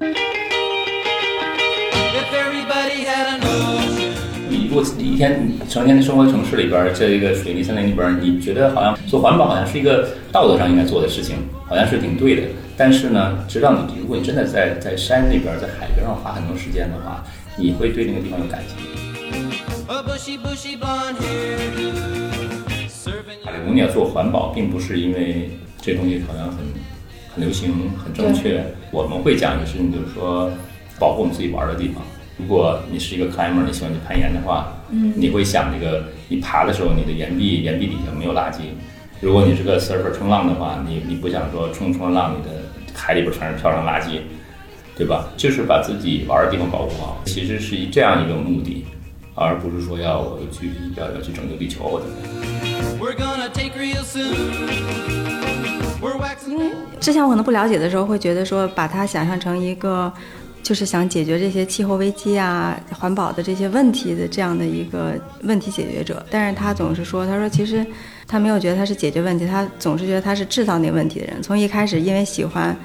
你如果一天你成天生活在城市里边儿，在一个水泥森林里边儿，你觉得好像做环保好像是一个道德上应该做的事情，好像是挺对的。但是呢，直到你如果你真的在在山里边儿，在海边上花很多时间的话，你会对那个地方有感情。卡利福尼亚做环保，并不是因为这东西好像很很流行、很正确。我们会讲一个事情，就是说保护我们自己玩的地方。如果你是一个 climber，你喜欢去攀岩的话，嗯，你会想这个你爬的时候，你的岩壁岩壁底下没有垃圾。如果你是个 surfer 冲浪的话，你你不想说冲冲浪，你的海里边全是漂亮垃圾，对吧？就是把自己玩的地方保护好，其实是以这样一个目的，而不是说要去要要去拯救地球或者怎么样。因为之前我可能不了解的时候，会觉得说把他想象成一个。就是想解决这些气候危机啊、环保的这些问题的这样的一个问题解决者，但是他总是说，他说其实他没有觉得他是解决问题，他总是觉得他是制造那个问题的人。从一开始因为喜欢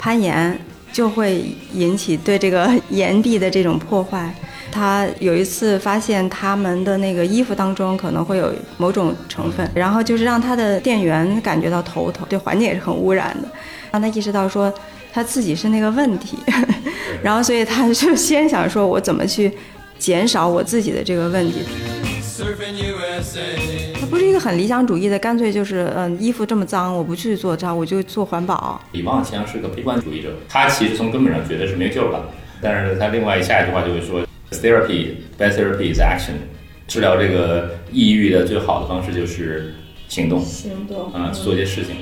攀岩，就会引起对这个 岩壁的这种破坏。他有一次发现他们的那个衣服当中可能会有某种成分，然后就是让他的店员感觉到头疼，对环境也是很污染的，让他意识到说。他自己是那个问题，然后所以他就先想说，我怎么去减少我自己的这个问题。他不是一个很理想主义的，干脆就是嗯，衣服这么脏，我不去做这，我就做环保。李旺强是个悲观主义者，他其实从根本上觉得是没救了，但是他另外下一句话就会说，therapy best therapy is action，治疗这个抑郁的最好的方式就是行动，行动啊，做些事情。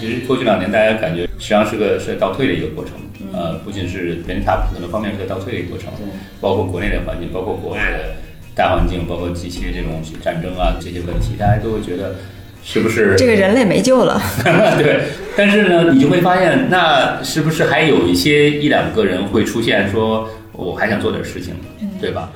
其实过去两年，大家感觉实际上是个是在倒退的一个过程。呃，不仅是人他可能方面是在倒退的一个过程，包括国内的环境，包括国外的大环境，包括这些这种战争啊这些问题，大家都会觉得是不是这个人类没救了？对。但是呢，你就会发现，那是不是还有一些一两个人会出现，说我还想做点事情，对吧？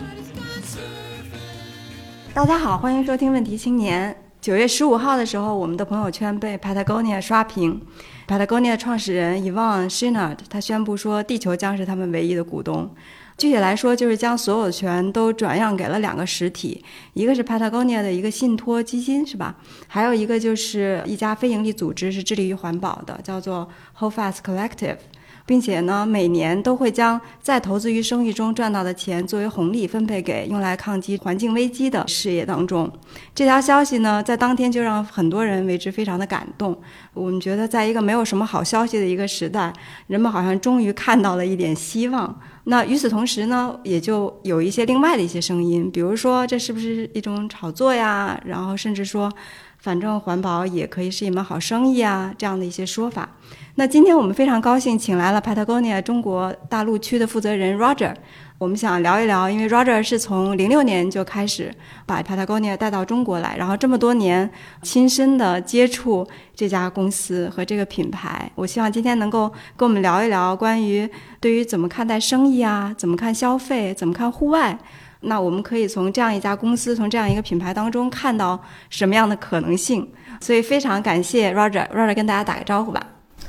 大家好，欢迎收听《问题青年》。九月十五号的时候，我们的朋友圈被 Patagonia 刷屏。Patagonia 创始人 Ivan s h i n a r d 他宣布说，地球将是他们唯一的股东。具体来说，就是将所有权都转让给了两个实体，一个是 Patagonia 的一个信托基金，是吧？还有一个就是一家非营利组织，是致力于环保的，叫做 Holdfast Collective。并且呢，每年都会将在投资于生意中赚到的钱作为红利分配给用来抗击环境危机的事业当中。这条消息呢，在当天就让很多人为之非常的感动。我们觉得，在一个没有什么好消息的一个时代，人们好像终于看到了一点希望。那与此同时呢，也就有一些另外的一些声音，比如说这是不是一种炒作呀？然后甚至说，反正环保也可以是一门好生意啊，这样的一些说法。那今天我们非常高兴，请来了 Patagonia 中国大陆区的负责人 Roger。我们想聊一聊，因为 Roger 是从零六年就开始把 Patagonia 带到中国来，然后这么多年亲身的接触这家公司和这个品牌。我希望今天能够跟我们聊一聊关于对于怎么看待生意啊，怎么看消费，怎么看户外。那我们可以从这样一家公司，从这样一个品牌当中看到什么样的可能性。所以非常感谢 Roger，Roger 跟大家打个招呼吧。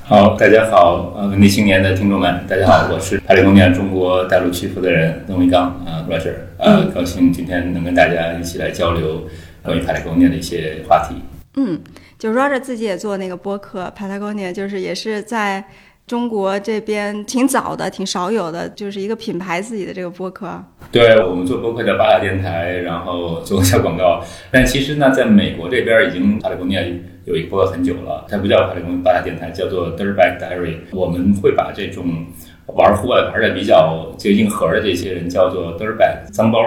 好，大家好，呃，文艺青年的听众们，大家好，我是帕里公念中国大陆区负责人邓维刚，啊，Roger，呃，高兴今天能跟大家一起来交流关于帕里公念的一些话题。嗯，就 Roger 自己也做那个播客，Patagonia，就是也是在中国这边挺早的，挺少有的，就是一个品牌自己的这个播客。对我们做播客叫巴塔电台，然后做个小广告，但其实呢，在美国这边已经帕里公念。有一个播客很久了，它不叫帕里公巴达电台，叫做 Dirtbag Diary。我们会把这种玩户外玩的比较就硬核的这些人叫做 Dirtbag 脏包，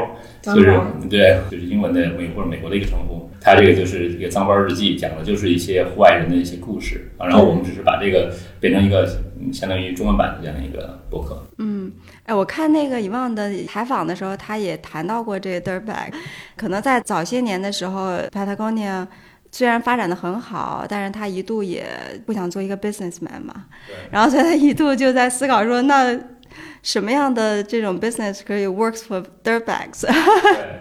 就是对，就是英文的美或者美国的一个称呼。它这个就是一个脏包日记，讲的就是一些户外人的一些故事啊。然后我们只是把这个变成一个相当于中文版的这样一个博客。嗯，哎，我看那个遗忘的采访的时候，他也谈到过这个 Dirtbag。可能在早些年的时候，Patagonia。虽然发展的很好，但是他一度也不想做一个 businessman 嘛，然后所以他一度就在思考说，那什么样的这种 business 可以 works for dirtbags？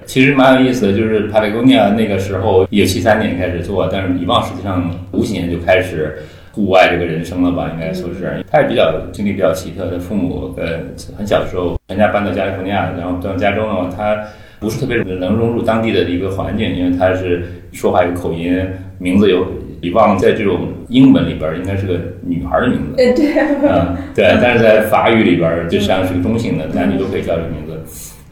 其实蛮有意思的，就是 Patagonia 那个时候，一九七三年开始做，但是遗忘实际上五几年就开始户外这个人生了吧，应该说是。他也比较经历比较奇特，他父母呃很小的时候全家搬到加利福尼亚，然后到加州的话，他不是特别能融入当地的一个环境，因为他是说话有口音，名字有李旺，在这种英文里边应该是个女孩的名字。对对，嗯对，但是在法语里边就像是个中性的，男女都可以叫这个名字，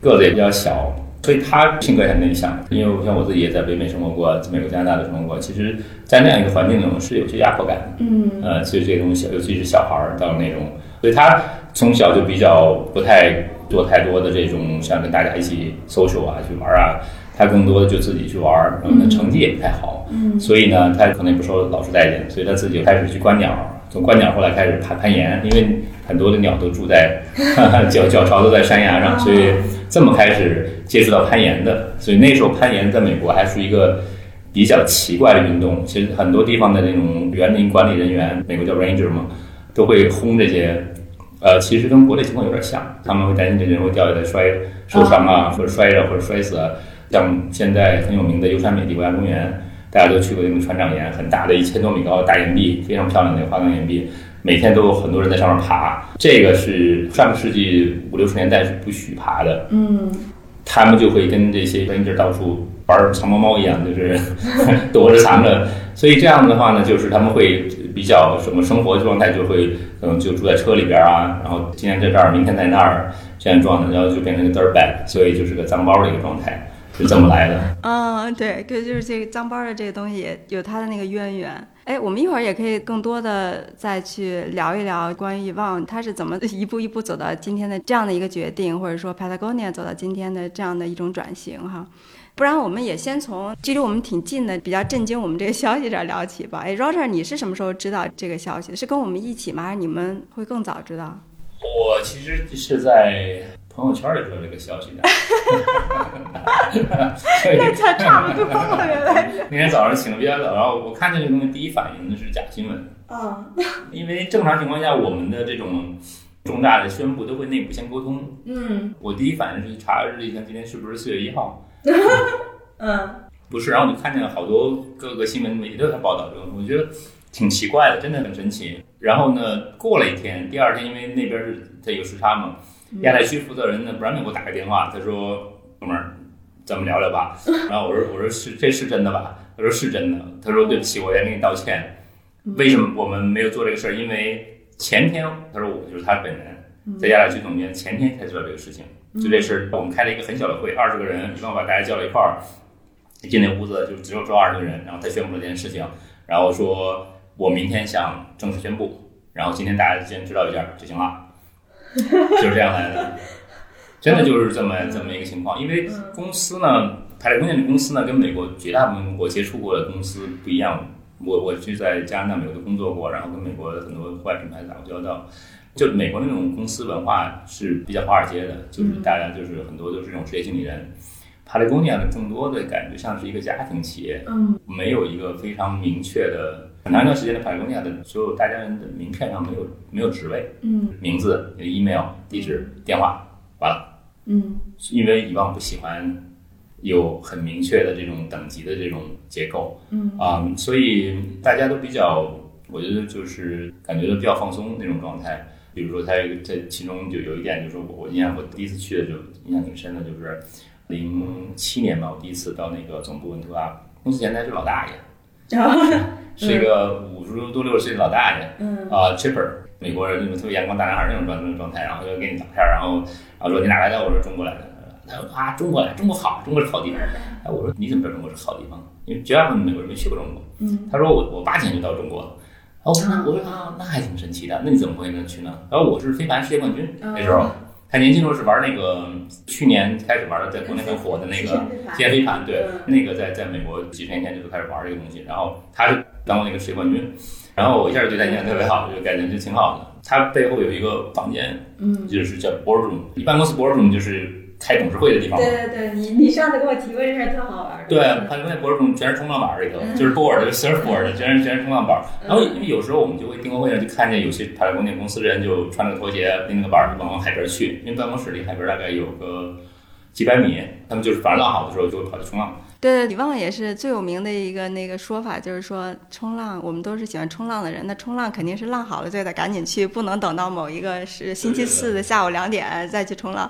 个子也比较小。所以他性格很内向，因为像我自己也在北美生活过，在美国、加拿大的生活过。其实，在那样一个环境中是有些压迫感的。嗯，呃，所以这些东西，尤其是小孩儿到那种，所以他从小就比较不太做太多的这种像跟大家一起 social 啊去玩啊，他更多的就自己去玩儿，嗯，成绩也不太好。嗯，所以呢，他可能也不受老师待见，所以他自己就开始去观鸟，从观鸟后来开始攀攀岩，因为很多的鸟都住在 脚脚巢都在山崖上，所以。这么开始接触到攀岩的，所以那时候攀岩在美国还是一个比较奇怪的运动。其实很多地方的那种园林管理人员，美国叫 ranger 嘛，都会轰这些。呃，其实跟国内情况有点像，他们会担心这些人会掉下来摔受伤啊，或者摔着或者摔死。像现在很有名的优山美地国家公园，大家都去过那个船长岩，很大的一千多米高的大岩壁，非常漂亮的花岗岩壁。每天都有很多人在上面爬，这个是上个世纪五六十年代是不许爬的。嗯，他们就会跟这些 ranger 到处玩藏猫猫一样，就是 躲着藏着。所以这样的话呢，就是他们会比较什么生活状态就会可能就住在车里边啊，然后今天在这儿，明天在那儿这样状态，然后就变成个 dirt bag，所以就是个脏包的一个状态。是这么来的，嗯，对，对，就是这个脏包的这个东西有它的那个渊源。哎，我们一会儿也可以更多的再去聊一聊关于旺他是怎么一步一步走到今天的这样的一个决定，或者说 Patagonia 走到今天的这样的一种转型哈。不然我们也先从距离我们挺近的、比较震惊我们这个消息这儿聊起吧。哎，Roger，你是什么时候知道这个消息？是跟我们一起吗？还是你们会更早知道？我其实是在。朋友圈里说这个消息的，那差差不多原来。那天早上醒的比较早，然后我看见这个东西，第一反应的是假新闻。嗯，因为正常情况下，我们的这种重大的宣布都会内部先沟通。嗯，我第一反应是查日历，看今天是不是四月一号。嗯，不是，然后我就看见好多各个新闻媒体都在报道这个，我觉得挺奇怪的，真的很神奇。然后呢，过了一天，第二天，因为那边是它有时差嘛。亚太区负责人呢，Brandon 给我打个电话，他说：“哥们儿，咱们聊聊吧。”然后我说：“我说是，这是真的吧？”他说：“是真的。”他说：“对不起，我先给你道歉。为什么我们没有做这个事儿？因为前天，他说我就是他本人，在亚太区总监前天才知道这个事情。就这事儿，我们开了一个很小的会，二十个人，然后把大家叫到一块儿，进那屋子就只有这二十个人，然后他宣布了这件事情，然后说我明天想正式宣布，然后今天大家先知道一下就行了。”就是这样来的，真的就是这么这么一个情况。因为公司呢，派来工业的公司呢，跟美国绝大部分我接触过的公司不一样。我我是在加拿大、美国都工作过，然后跟美国的很多户外品牌打过交道。就美国那种公司文化是比较华尔街的，就是大家就是很多都是这种职业经理人。帕雷贡尼亚的更多的感觉像是一个家庭企业，嗯，没有一个非常明确的。很长一段时间的帕雷贡尼亚的所有大家人的名片上没有没有职位，嗯，名字、email、地址、电话，完了，嗯，因为以往不喜欢有很明确的这种等级的这种结构，嗯啊，所以大家都比较，我觉得就是感觉都比较放松那种状态。比如说，他在其中就有一点，就是我我印象我第一次去的就印象挺深的，就是。零七年吧，我第一次到那个总部温图啊，公司前台是老大爷，是一个五十多六十岁的老大爷，嗯啊，Chipper，美国人那种特别阳光大男孩那种状那种状态，然后就给你打片，然后然后说你哪来的？我说中国来的。他说啊，中国来，中国好，中国是好地方。哎，我说你怎么知道中国是好地方？因为绝大部分美国人没去过中国。嗯，他说我我八几年就到中国了。我说我说啊，那还挺神奇的。那你怎么会能去呢？然后我是飞盘世界冠军那时候。他年轻时候是玩那个，去年开始玩的，在国内很火的那个天飞盘，对，那个在在美国几十年前就开始玩这个东西。然后他是当过那个世界冠军，然后我一下就对他印象特别好，就感觉就挺好的。他背后有一个房间，嗯，就是叫 boardroom，一般公司 boardroom 就是。开董事会的地方。对对对，你你上次跟我提过这事儿，特好玩。对，他那博士中全是冲浪板里头，就是 board，就是 surfboard，全是全是冲浪板。然后因为有时候我们就会订个会上就看见有些爬山工业公司的人就穿着拖鞋拎着个板就往海边去，因为办公室离海边大概有个几百米，他们就是反正浪好的时候就会跑去冲浪。对，李旺也是最有名的一个那个说法，就是说冲浪，我们都是喜欢冲浪的人，那冲浪肯定是浪好了就得赶紧去，不能等到某一个是星期四的下午两点再去冲浪，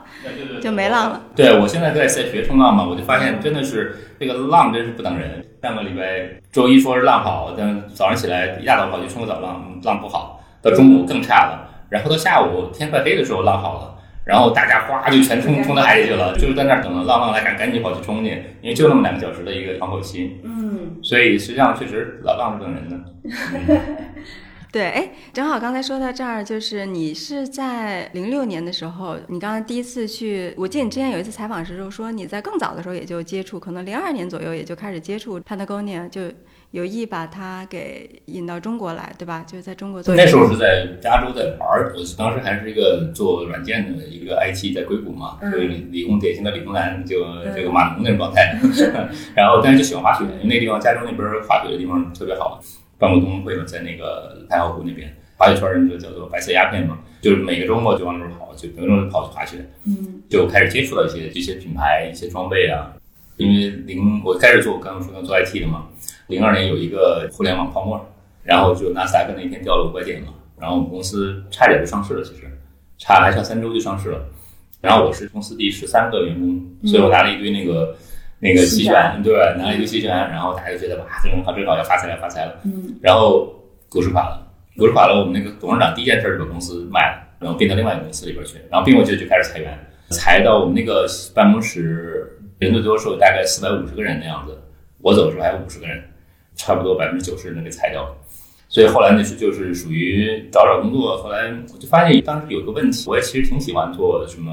就没浪了。对，我现在在在学冲浪嘛，我就发现真的是这个浪真是不等人。上个礼拜周一说是浪好，但早上起来一大早跑去冲个早浪，浪不好，到中午更差了，然后到下午天快黑的时候浪好了。然后大家哗就全冲冲到海里去了，就是在那儿等着浪浪来赶赶紧跑去冲去，因为就那么两个小时的一个窗口期。嗯，所以实际上确实老浪是等人的。对，哎，正好刚才说到这儿，就是你是在零六年的时候，你刚刚第一次去，我记得你之前有一次采访时候说你在更早的时候也就接触，可能零二年左右也就开始接触 Patagonia，就。有意把它给引到中国来，对吧？就是在中国做。那时候是在加州在玩儿，我当时还是一个做软件的一个 IT，在硅谷嘛，所以理工典型的理工男，就这个码农那种状态。然后，但是就喜欢滑雪，因为那地方加州那边滑雪的地方特别好，办过冬奥会嘛，在那个太浩湖那边，滑雪圈人就叫做白色鸦片嘛，就是每个周末就往那儿跑，就每个周末跑去滑雪。嗯，就开始接触到一些这些品牌、一些装备啊，因为零我开始做，刚刚说的做 IT 的嘛。零二年有一个互联网泡沫，然后就纳斯达克那一天掉了五百点嘛，然后我们公司差点就上市了，其实差还差三周就上市了。然后我是公司第十三个员工，所以我拿了一堆那个那个期权，对，拿了一堆期权，然后大家就觉得哇，这很好，真好，要发财了，发财了。嗯。然后股市垮了，股市垮了，我们那个董事长第一件事就把公司卖了，然后并到另外一个公司里边去，然后并过去就开始裁员，裁到我们那个办公室人最多时候大概四百五十个人的样子，我走的时候还有五十个人。差不多百分之九十人给裁掉了，所以后来那是就是属于找找工作。后来我就发现当时有一个问题，我也其实挺喜欢做什么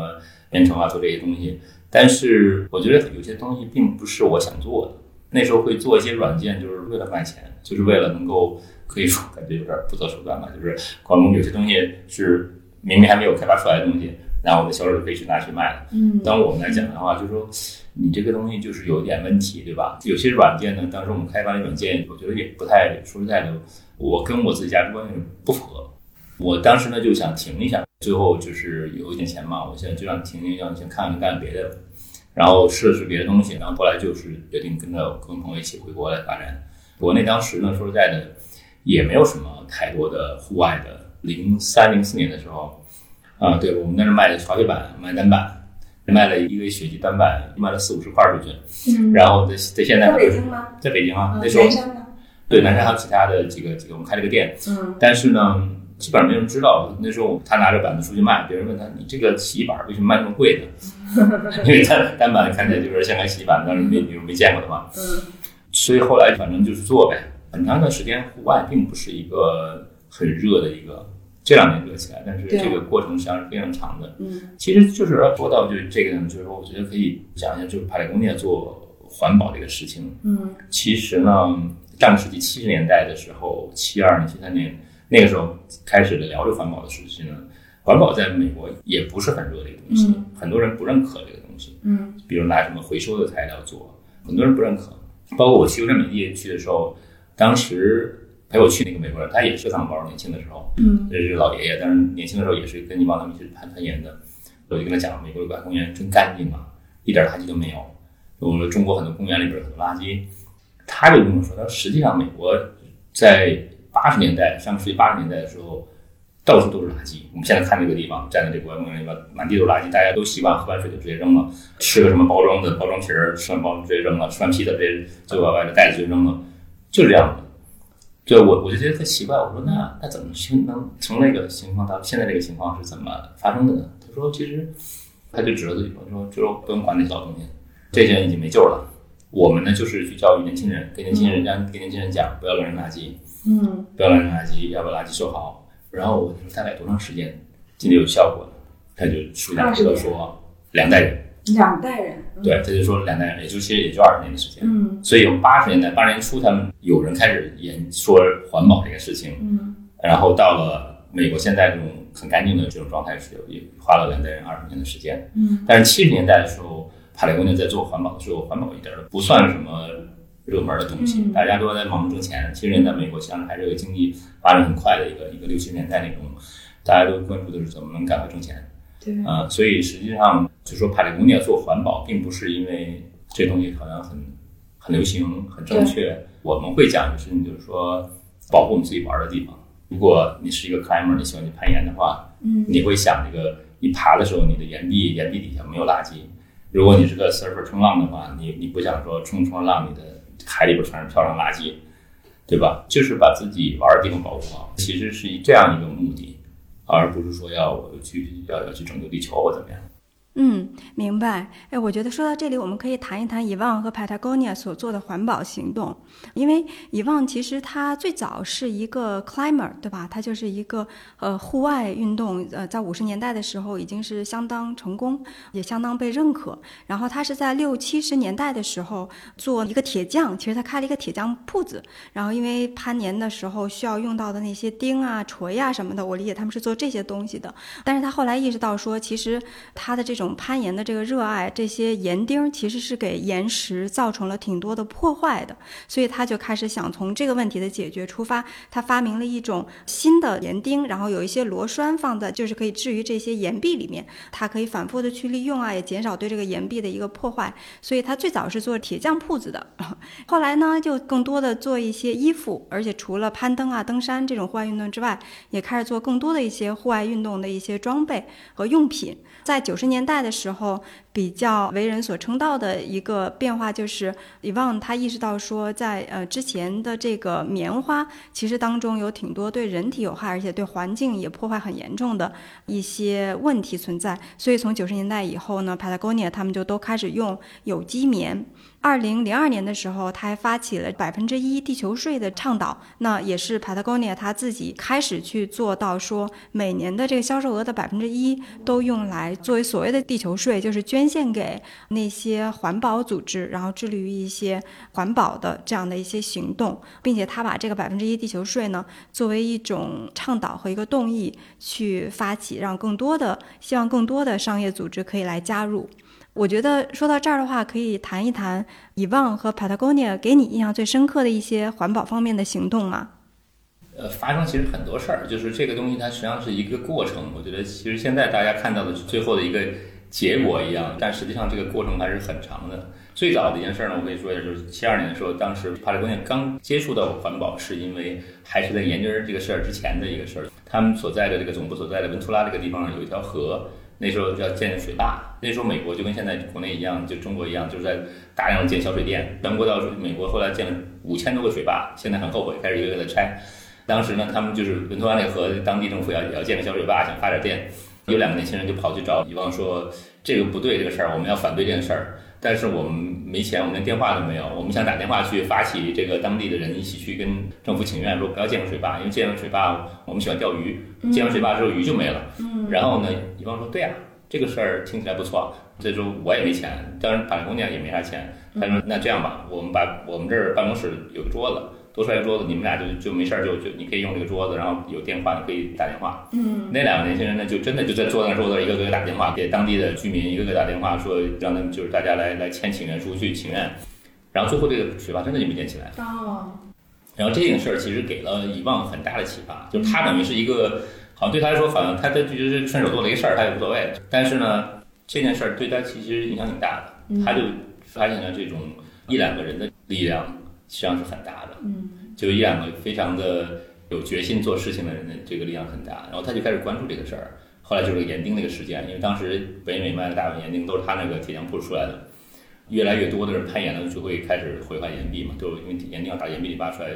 编程啊，做这些东西，但是我觉得有些东西并不是我想做的。那时候会做一些软件，就是为了卖钱，就是为了能够可以说感觉有点不择手段吧，就是光有些东西是明明还没有开发出来的东西。然后我的销售就可以去拿去卖了。嗯，当我们来讲的话，就是说你这个东西就是有点问题，对吧？有些软件呢，当时我们开发的软件，我觉得也不太说实在的，我跟我自己价值观不符合。我当时呢就想停一下，最后就是有一点钱嘛，我现在就想停一下，先看看干别的，然后试试别的东西，然后后来就是决定跟着跟朋友一起回国来发展。国内当时呢，说实在的，也没有什么太多的户外的。零三零四年的时候。啊，对，我们那是卖的滑雪板，卖单板，卖了一个雪地单板，卖了四五十块出去。嗯，然后在在现在在北京吗？在北京啊，那时候南山呢？对，南山还有其他的几个几个，我们开了个店。嗯，但是呢，基本上没人知道。那时候他拿着板子出去卖，别人问他：“你这个洗衣板为什么卖那么贵呢？” 因为单单板看起来就是像个洗衣板，当时没没见过的嘛。嗯，所以后来反正就是做呗。很长一段时间，户外并不是一个很热的一个。这两年热起来，但是这个过程实际上是非常长的。嗯，其实就是说到就这个呢，就是说，我觉得可以讲一下，就是帕雷工业做环保这个事情。嗯，其实呢，上个世纪七十年代的时候，七二年、七三年那个时候开始的聊这环保的事情呢，环保在美国也不是很热的一个东西，很多人不认可这个东西。嗯，比如拿什么回收的材料做，很多人不认可。包括我去优胜美地去的时候，当时。陪我去那个美国人，他也是藏包，年轻的时候，嗯，这是老爷爷，但是年轻的时候也是跟你帮他们去攀攀岩的。我就跟他讲，美国的国家公园真干净啊，一点垃圾都没有。我们中国很多公园里边很多垃圾，他就跟我说，他说实际上美国在八十年代，上个世纪八十年代的时候，到处都是垃圾。我们现在看这个地方，站在这国家公园里边，满地都是垃圾，大家都习惯喝完水就直接扔了，吃个什么包装的包装皮儿，吃完包装直接扔了，吃完披萨直接就把外面袋子就扔了，就这样的。对我，我就觉得特奇怪。我说那那怎么去能从那个情况到现在这个情况是怎么发生的呢？他说其实他就指着自己说，就不用管那些老东西，这些人已经没救了。我们呢就是去教育年轻人，给年轻人让给年轻人讲不要乱扔垃圾，嗯，不要乱扔垃圾，要把垃圾收好。然后我说大概多长时间今天有效果呢？他就数两指头说两代人。两代人，对，他就说两代人，也就其实也就二十年的时间。嗯，所以有八十年代、八十年初，他们有人开始研说环保这个事情。嗯，然后到了美国现在这种很干净的这种状态是有也花了两代人二十年的时间。嗯，但是七十年代的时候，帕雷公牛在做环保的时候，环保一点都不算什么热门的东西，大家都在忙着挣钱。七十年代美国实际上还是个经济发展很快的一个一个六七十年代那种，大家都关注的是怎么能赶快挣钱。对，呃，所以实际上就说帕里工业做环保，并不是因为这东西好像很很流行、很正确。我们会讲的事情就是说，保护我们自己玩的地方。如果你是一个 climber，你喜欢去攀岩的话，嗯，你会想这个，你爬的时候，你的岩壁岩壁底下没有垃圾。如果你是个 surfer 冲浪的话，你你不想说冲冲浪，你的海里边全是漂亮垃圾，对吧？就是把自己玩的地方保护好，其实是以这样一个目的，而不是说要我去要要去拯救地球或怎么样。嗯，明白。哎，我觉得说到这里，我们可以谈一谈以旺和 Patagonia 所做的环保行动。因为以旺其实它最早是一个 climber，对吧？它就是一个呃户外运动，呃，在五十年代的时候已经是相当成功，也相当被认可。然后他是在六七十年代的时候做一个铁匠，其实他开了一个铁匠铺子。然后因为攀岩的时候需要用到的那些钉啊、锤啊什么的，我理解他们是做这些东西的。但是他后来意识到说，其实他的这种攀岩的这个热爱，这些岩钉其实是给岩石造成了挺多的破坏的，所以他就开始想从这个问题的解决出发，他发明了一种新的岩钉，然后有一些螺栓放在就是可以置于这些岩壁里面，它可以反复的去利用啊，也减少对这个岩壁的一个破坏。所以他最早是做铁匠铺子的，后来呢就更多的做一些衣服，而且除了攀登啊、登山这种户外运动之外，也开始做更多的一些户外运动的一些装备和用品。在九十年代的时候，比较为人所称道的一个变化就是，以旺他意识到说，在呃之前的这个棉花，其实当中有挺多对人体有害，而且对环境也破坏很严重的一些问题存在。所以从九十年代以后呢，Patagonia 他们就都开始用有机棉。二零零二年的时候，他还发起了百分之一地球税的倡导，那也是 Patagonia 他自己开始去做到说，每年的这个销售额的百分之一都用来作为所谓的地球税，就是捐捐献给那些环保组织，然后致力于一些环保的这样的一些行动，并且他把这个百分之一地球税呢，作为一种倡导和一个动议去发起，让更多的希望更多的商业组织可以来加入。我觉得说到这儿的话，可以谈一谈以旺和 Patagonia 给你印象最深刻的一些环保方面的行动吗？呃，发生其实很多事儿，就是这个东西它实际上是一个过程。我觉得其实现在大家看到的最后的一个结果一样，但实际上这个过程还是很长的。最早的一件事呢，我可以说一下，就是七二年的时候，当时 Patagonia 刚接触到环保，是因为还是在研究这个事儿之前的一个事儿。他们所在的这个总部所在的文图拉这个地方有一条河。那时候要建水坝，那时候美国就跟现在国内一样，就中国一样，就是在大量建小水电。全国到美国后来建了五千多个水坝，现在很后悔，开始一个个的拆。当时呢，他们就是文图拉那河，当地政府要要建个小水坝，想发点电。有两个年轻人就跑去找以旺说：“这个不对，这个事儿我们要反对这件事儿。但是我们没钱，我们连电话都没有。我们想打电话去发起这个当地的人一起去跟政府请愿，说不要建个水坝，因为建了水坝，我们喜欢钓鱼，建完水坝之后鱼就没了。然后呢，以旺说：对呀、这个事儿听起来不错。这时候我也没钱，当然打工店也没啥钱。他说：那这样吧，我们把我们这儿办公室有个桌子。”多出来个桌子，你们俩就就没事儿，就就你可以用这个桌子，然后有电话你可以打电话。嗯，那两个年轻人呢，就真的就在坐在那桌子一个个打电话给当地的居民，一个个打电话说让他们就是大家来来签请愿书去请愿，然后最后这个水坝真的就没建起来。哦，然后这件事儿其实给了以望很大的启发，就是他等于是一个好像对他来说好像他他就是顺手做了一个事儿，他也无所谓。但是呢，这件事儿对他其实影响挺大的，他就发现了这种一两个人的力量实际上是很大的。嗯，就一两个非常的有决心做事情的人的这个力量很大，然后他就开始关注这个事儿。后来就是岩钉那个事件，因为当时北美卖的大部分岩钉都是他那个铁匠铺出来的，越来越多的人攀岩呢就会开始毁坏岩壁嘛，就因为岩钉要打岩壁里挖出来，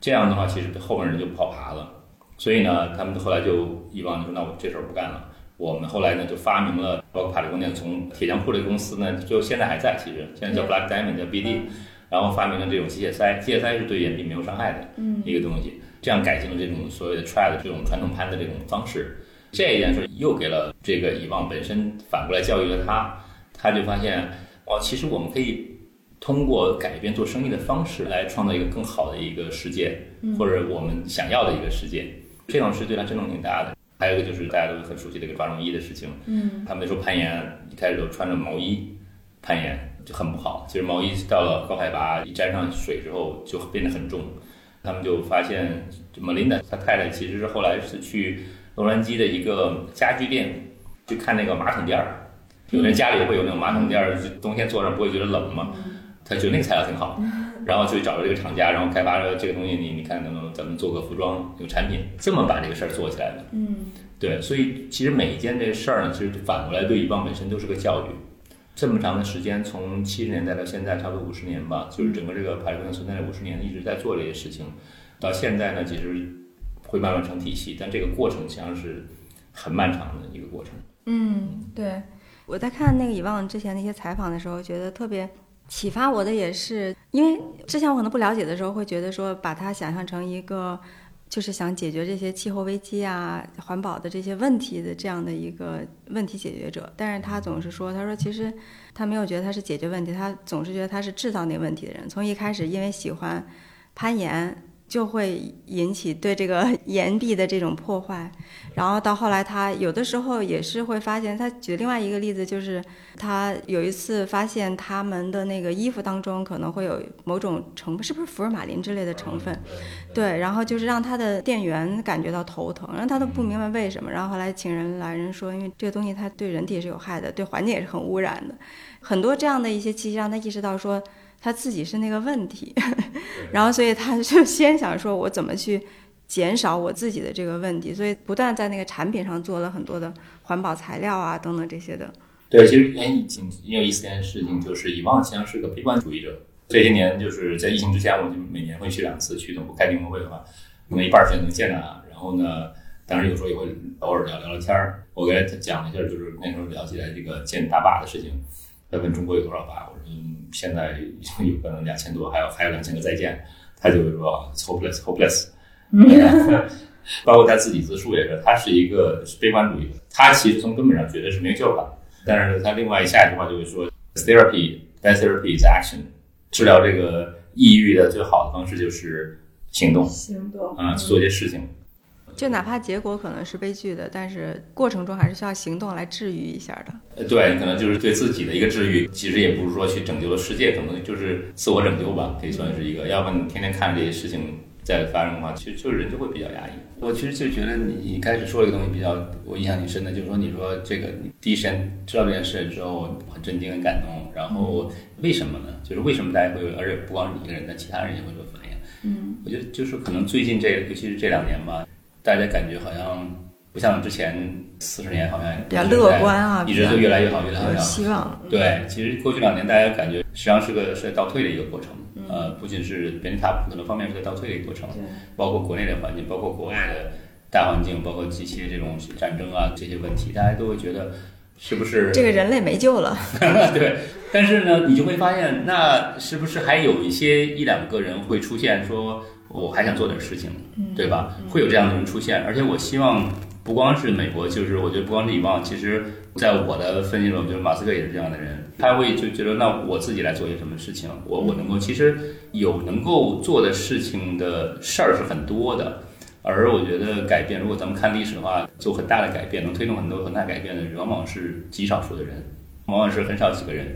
这样的话其实后面人就不好爬了。所以呢，他们后来就一帮人说，那我这事儿不干了。我们后来呢就发明了，包括帕里工店从铁匠铺这个公司呢，就现在还在，其实现在叫 Black Diamond 叫 BD，然后发明了这种机械塞，机械塞是对岩壁没有伤害的一个东西，这样改进了这种所谓的 try 的这种传统攀的这种方式。这一件事又给了这个以往本身反过来教育了他，他就发现哦，其实我们可以通过改变做生意的方式来创造一个更好的一个世界，或者我们想要的一个世界。这种事对他震动挺大的。还有一个就是大家都很熟悉的一个抓绒衣的事情，嗯，他们那时候攀岩一开始都穿着毛衣攀岩就很不好，其实毛衣到了高海拔一沾上水之后就变得很重，他们就发现就 Melinda 他太太其实是后来是去洛杉矶的一个家具店去看那个马桶垫儿，有的人家里会有那种马桶垫儿，就冬天坐上不会觉得冷吗？他觉得那个材料挺好，然后就找了这个厂家，然后开发了这个东西，你你看能不能咱们做个服装有产品，这么把这个事儿做起来的。嗯，对，所以其实每一件这事儿呢，其实反过来对以往本身都是个教育。这么长的时间，从七十年代到现在，差不多五十年吧，就是整个这个排列工业存在了五十年，一直在做这些事情。到现在呢，其实会慢慢成体系，但这个过程实际上是很漫长的一个过程。嗯，对。我在看那个以望之前那些采访的时候，觉得特别启发我的也是，因为之前我可能不了解的时候，会觉得说把它想象成一个。就是想解决这些气候危机啊、环保的这些问题的这样的一个问题解决者，但是他总是说，他说其实他没有觉得他是解决问题，他总是觉得他是制造那问题的人。从一开始因为喜欢攀岩。就会引起对这个 岩壁的这种破坏，然后到后来他有的时候也是会发现，他举另外一个例子就是他有一次发现他们的那个衣服当中可能会有某种成分，是不是福尔马林之类的成分？对，然后就是让他的店员感觉到头疼，然后他都不明白为什么，然后后来请人来人说，因为这个东西它对人体是有害的，对环境也是很污染的，很多这样的一些气息让他意识到说。他自己是那个问题，然后所以他就先想说，我怎么去减少我自己的这个问题，所以不断在那个产品上做了很多的环保材料啊等等这些的。对，其实疫情挺有意思一件事情，就是以往实际上是个悲观主义者。这些年就是在疫情之前，我就每年会去两次去总部开订货会的话，可能一半时间能见着他。然后呢，当然有时候也会偶尔聊聊聊天儿。我给他讲了一下，就是那时候聊起来这个建大坝的事情。他问中国有多少吧，我说现在已经有可能两千多，还有还有两千个再见。他就说 hopeless hopeless，包括他自己自述也是，他是一个悲观主义。他其实从根本上觉得是没有救了，但是他另外下一句话就会说 therapy best therapy is action，治疗这个抑郁的最好的方式就是行动，行动啊，做些事情。就哪怕结果可能是悲剧的，但是过程中还是需要行动来治愈一下的。呃，对，可能就是对自己的一个治愈，其实也不是说去拯救了世界，可能就是自我拯救吧，可以算是一个。要不你天天看这些事情在发生的话，其实就是人就会比较压抑。我其实就觉得你一开始说这个东西比较我印象挺深的，就是说你说这个你第一时间知道这件事之后很震惊很感动，然后为什么呢？就是为什么大家会有，而且不光是你一个人，那其他人也会有反应。嗯，我觉得就是可能最近这，尤其是这两年吧。大家感觉好像不像之前四十年，好像比较乐观啊，一直都越来越好，越来越好。希望对，其实过去两年大家感觉实际上是个是在倒退的一个过程。呃，不仅是别人他可能方面是在倒退的一个过程，包括国内的环境，包括国外的大环境，包括近期的这种战争啊这些问题，大家都会觉得是不是这个人类没救了？对，但是呢，你就会发现，那是不是还有一些一两个人会出现说？我还想做点事情，对吧？会有这样的人出现，而且我希望不光是美国，就是我觉得不光是以往，其实在我的分析中，就是马斯克也是这样的人，他会就觉得那我自己来做些什么事情，我我能够其实有能够做的事情的事儿是很多的，而我觉得改变，如果咱们看历史的话，做很大的改变，能推动很多很大改变的，往往是极少数的人，往往是很少几个人，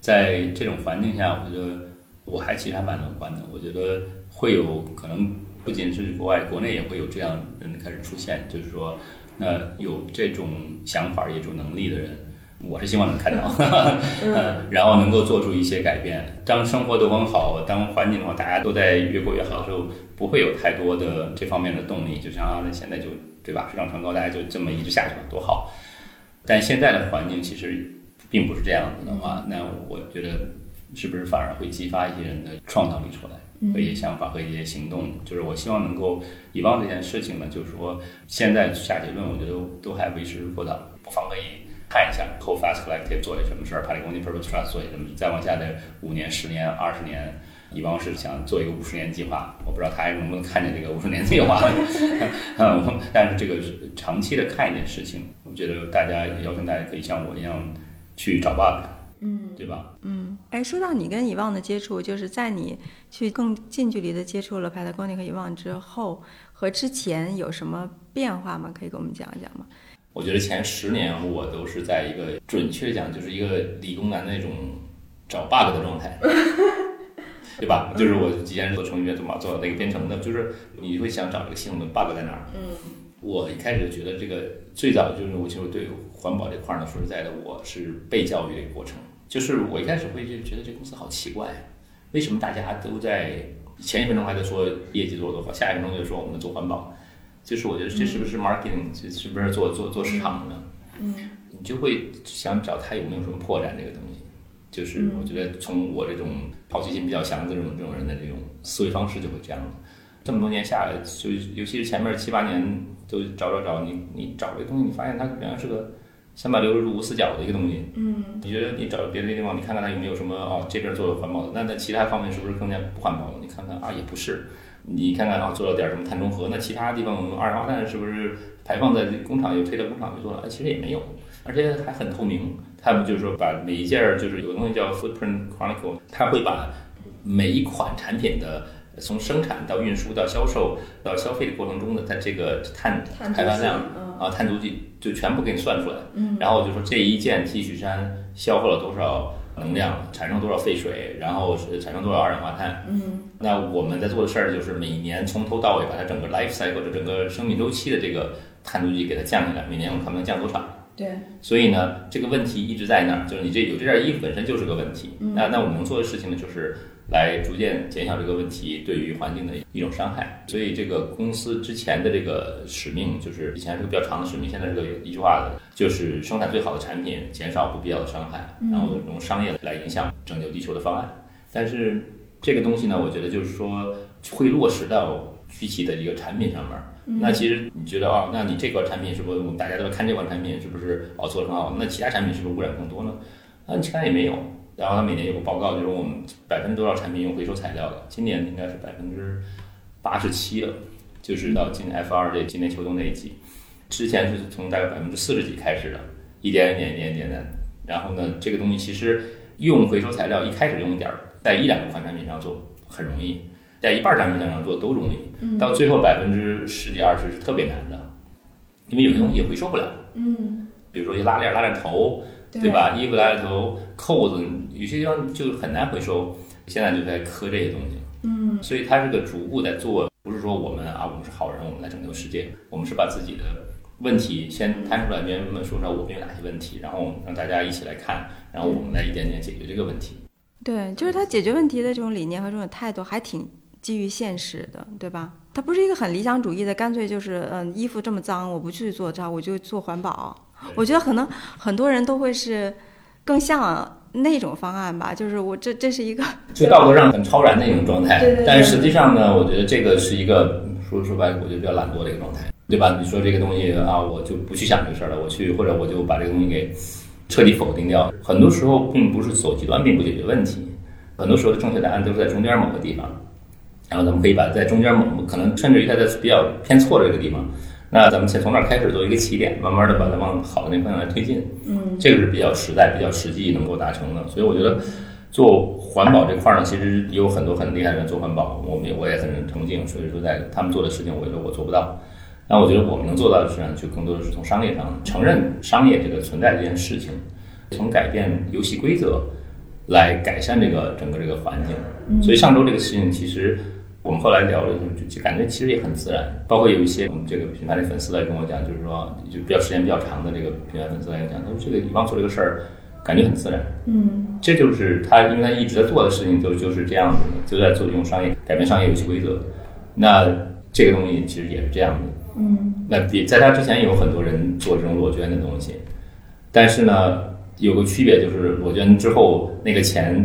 在这种环境下，我觉得我还其实还蛮乐观的，我觉得。会有可能不仅是国外，国内也会有这样人开始出现，就是说，那有这种想法、这种能力的人，我是希望能看到，嗯，然后能够做出一些改变。当生活都很好，当环境的话，大家都在越过越好的时候，不会有太多的这方面的动力。就像现在就对吧，水涨船高，大家就这么一直下去了，多好。但现在的环境其实并不是这样子的话，那我觉得是不是反而会激发一些人的创造力出来？和一些想法和一些行动，就是我希望能够遗忘这件事情呢。就是说，现在下结论，我觉得都还为时过早，不妨可以看一下 Hold Fast Collective 做些什么事儿，帕里公尼 Purpose Trust 做些什么。再往下的五年、十年、二十年，以往是想做一个五十年计划。我不知道他还能不能看见这个五十年计划，嗯，但是这个是长期的看一件事情。我觉得大家邀请大家可以像我一样去找 bug。嗯，对吧？嗯，哎，说到你跟遗忘的接触，就是在你去更近距离的接触了 Patagonia 和遗忘之后，和之前有什么变化吗？可以给我们讲一讲吗？我觉得前十年我都是在一个准确讲，就是一个理工男那种找 bug 的状态，对吧？就是我之前做程序员做嘛，做那个编程的，就是你会想找这个系统的 bug 在哪儿？嗯，我一开始觉得这个最早就是我其实对环保这块呢，说实在的，我是被教育的一个过程。就是我一开始会就觉得这公司好奇怪，为什么大家都在前一分钟还在说业绩做得多好，下一分钟就说我们做环保？就是我觉得这是不是 marketing，这是不是做做做市场的呢？嗯，你就会想找他有没有什么破绽这个东西。就是我觉得从我这种好奇心比较强的这种这种人的这种思维方式就会这样。这么多年下来，就尤其是前面七八年都找找找你你找这东西，你发现它原来是个三百六十度无死角的一个东西。嗯，你觉得你找别的地方，你看看它有没有什么哦，这边做的环保的，那在其他方面是不是更加不环保了？你看看啊，也不是。你看看啊，做了点什么碳中和，那其他地方二氧化碳是不是排放在工厂又推到工厂去做了？哎，其实也没有，而且还很透明。他们就是说把每一件儿就是有东西叫 footprint chronicle，他会把每一款产品的从生产到运输到销售到消费的过程中的它这个碳碳排放量嗯啊碳足迹就全部给你算出来。嗯，然后就说这一件 T 恤衫消耗了多少能量，产生多少废水，然后产生多少二氧化碳。嗯那我们在做的事儿就是每年从头到尾把它整个 life cycle 的整个生命周期的这个碳足迹给它降下来，每年我们看不能降多少。对，所以呢，这个问题一直在那儿，就是你这有这件衣服本身就是个问题。那那我们能做的事情呢，就是来逐渐减小这个问题对于环境的一种伤害。所以这个公司之前的这个使命，就是以前是个比较长的使命，现在是个一句话的，就是生产最好的产品，减少不必要的伤害，然后用商业来影响拯救地球的方案。但是这个东西呢，我觉得就是说会落实到具体的一个产品上面。那其实你觉得哦，那你这款产品是不是我们大家都在看这款产品是不是哦做得很好？那其他产品是不是污染更多呢？啊，你看也没有。然后他每年有个报告，就是我们百分之多少产品用回收材料的，今年应该是百分之八十七了，就是到今 F 二这今年秋冬那一季，之前是从大概百分之四十几开始的，一点一点一点一点的。然后呢，这个东西其实用回收材料一开始用一点儿，在一两款产品上做很容易，在一半儿产品上做都容易，到最后百分之十几二十是特别难的，因为有些东西也回收不了，嗯，比如说一些拉链、拉链头，对吧？衣服拉链头、扣子，有些地方就很难回收。现在就在磕这些东西，嗯，所以它是个逐步在做，不是说我们啊，我们是好人，我们来拯救世界，我们是把自己的问题先摊出来，别人问说说我们有哪些问题，然后让大家一起来看，然后我们来一点点解决这个问题。对，就是他解决问题的这种理念和这种态度还挺基于现实的，对吧？他不是一个很理想主义的，干脆就是嗯，衣服这么脏，我不去做这，我就做环保。我觉得可能很多人都会是更向那种方案吧，就是我这这是一个 就道德上很超然的一种状态，对对对但是实际上呢，我觉得这个是一个说说白了，我觉得比较懒惰的一个状态，对吧？你说这个东西啊，我就不去想这个事儿了，我去或者我就把这个东西给彻底否定掉。很多时候并不是走极端并不解决问题，很多时候的正确答案都是在中间某个地方，然后咱们可以把在中间某可能甚至于它在比较偏错的这个地方，那咱们先从那儿开始做一个起点，慢慢的把它往好的那方向来推进。嗯，这个是比较实在、比较实际能够达成的。所以我觉得做环保这块儿呢，其实也有很多很厉害的人做环保，我们也我也很崇敬。所以说，在他们做的事情，我觉得我做不到。那我觉得我们能做到的事呢，就更多的是从商业上承认商业这个存在这件事情，从改变游戏规则来改善这个整个这个环境。所以上周这个事情，其实我们后来聊了，就就感觉其实也很自然。包括有一些我们这个品牌的粉丝来跟我讲，就是说就比较时间比较长的这个品牌粉丝来讲，他说这个以往做这个事儿感觉很自然。嗯这就是他，因为他一直在做的事情就就是这样子的，就在做用商业改变商业游戏规则。那这个东西其实也是这样的。嗯那比在他之前有很多人做这种裸捐的东西，但是呢，有个区别就是裸捐之后那个钱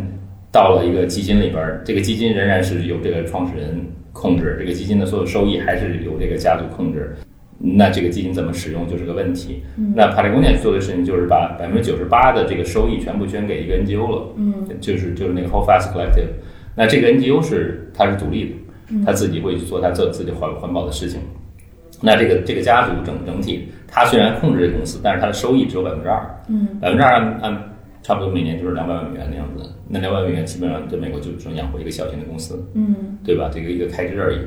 到了一个基金里边儿，这个基金仍然是由这个创始人控制，这个基金的所有收益还是由这个家族控制。那这个基金怎么使用就是个问题。那帕雷公念做的事情就是把百分之九十八的这个收益全部捐给一个 NGO 了，嗯就是就是那个 Whole Fast Collective。那这个 NGO 是它是独立的，他自己会去做他做自己环环保的事情。那这个这个家族整整体，他虽然控制这个公司，但是他的收益只有百分之二，嗯百分之二按按差不多每年就是两百万美元那样子。那两百万美元基本上在美国就只能养活一个小型的公司，嗯对吧？这个一个开支而已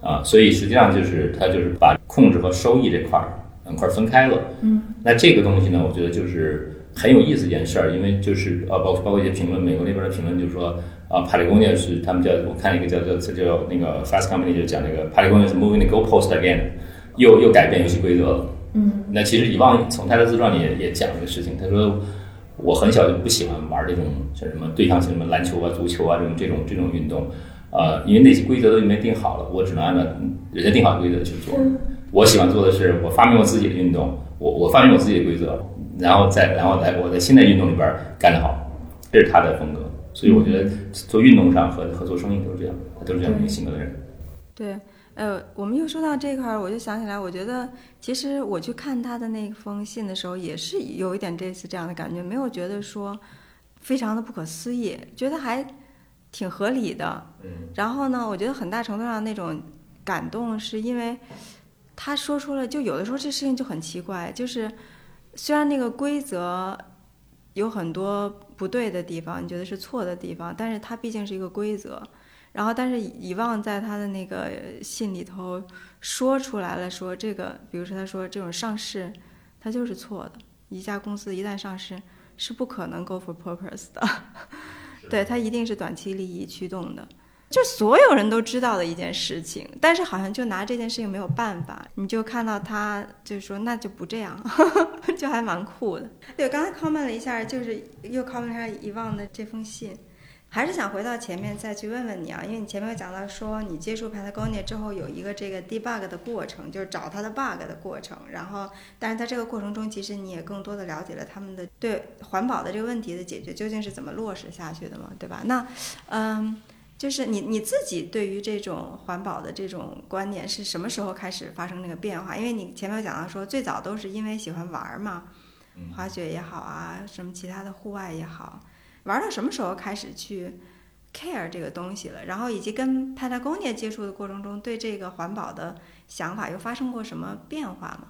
啊，所以实际上就是他就是把控制和收益这块儿两块儿分开了。嗯，那这个东西呢，我觉得就是很有意思一件事儿，因为就是呃，包括包括一些评论，美国那边的评论就是说啊，帕里工业是他们叫我看一个叫叫叫叫那个 Fast Company 就讲那个帕里工业是 moving the goalpost again，又又改变游戏规则了。嗯那其实以往从他的自传里也也讲这个事情，他说我很小就不喜欢玩这种像什么对抗性什么篮球啊、足球啊这种这种这种运动，呃，因为那些规则都已经定好了，我只能按照人家定好的规则去做。我喜欢做的是，我发明我自己的运动，我我发明我自己的规则，然后再然后在我在新的运动里边干得好，这是他的风格。所以我觉得做运动上和和做生意都是这样，他都是这样一个性格的人。对。呃，我们又说到这块儿，我就想起来，我觉得其实我去看他的那封信的时候，也是有一点这次这样的感觉，没有觉得说非常的不可思议，觉得还挺合理的。嗯。然后呢，我觉得很大程度上那种感动，是因为他说出了，就有的时候这事情就很奇怪，就是虽然那个规则有很多不对的地方，你觉得是错的地方，但是它毕竟是一个规则。然后，但是遗忘在他的那个信里头说出来了，说这个，比如说他说这种上市，它就是错的。一家公司一旦上市，是不可能 go for purpose 的，对，它一定是短期利益驱动的，就所有人都知道的一件事情。但是好像就拿这件事情没有办法，你就看到他就是说那就不这样，就还蛮酷的。对，刚才 comment 了一下，就是又 comment 一下遗忘的这封信。还是想回到前面再去问问你啊，因为你前面有讲到说你接触 Patagonia 之后有一个这个 debug 的过程，就是找它的 bug 的过程。然后，但是在这个过程中，其实你也更多的了解了他们的对环保的这个问题的解决究竟是怎么落实下去的嘛，对吧？那，嗯，就是你你自己对于这种环保的这种观念是什么时候开始发生那个变化？因为你前面有讲到说最早都是因为喜欢玩嘛，滑雪也好啊，什么其他的户外也好。玩到什么时候开始去 care 这个东西了？然后以及跟 Patagonia 接触的过程中，对这个环保的想法又发生过什么变化吗？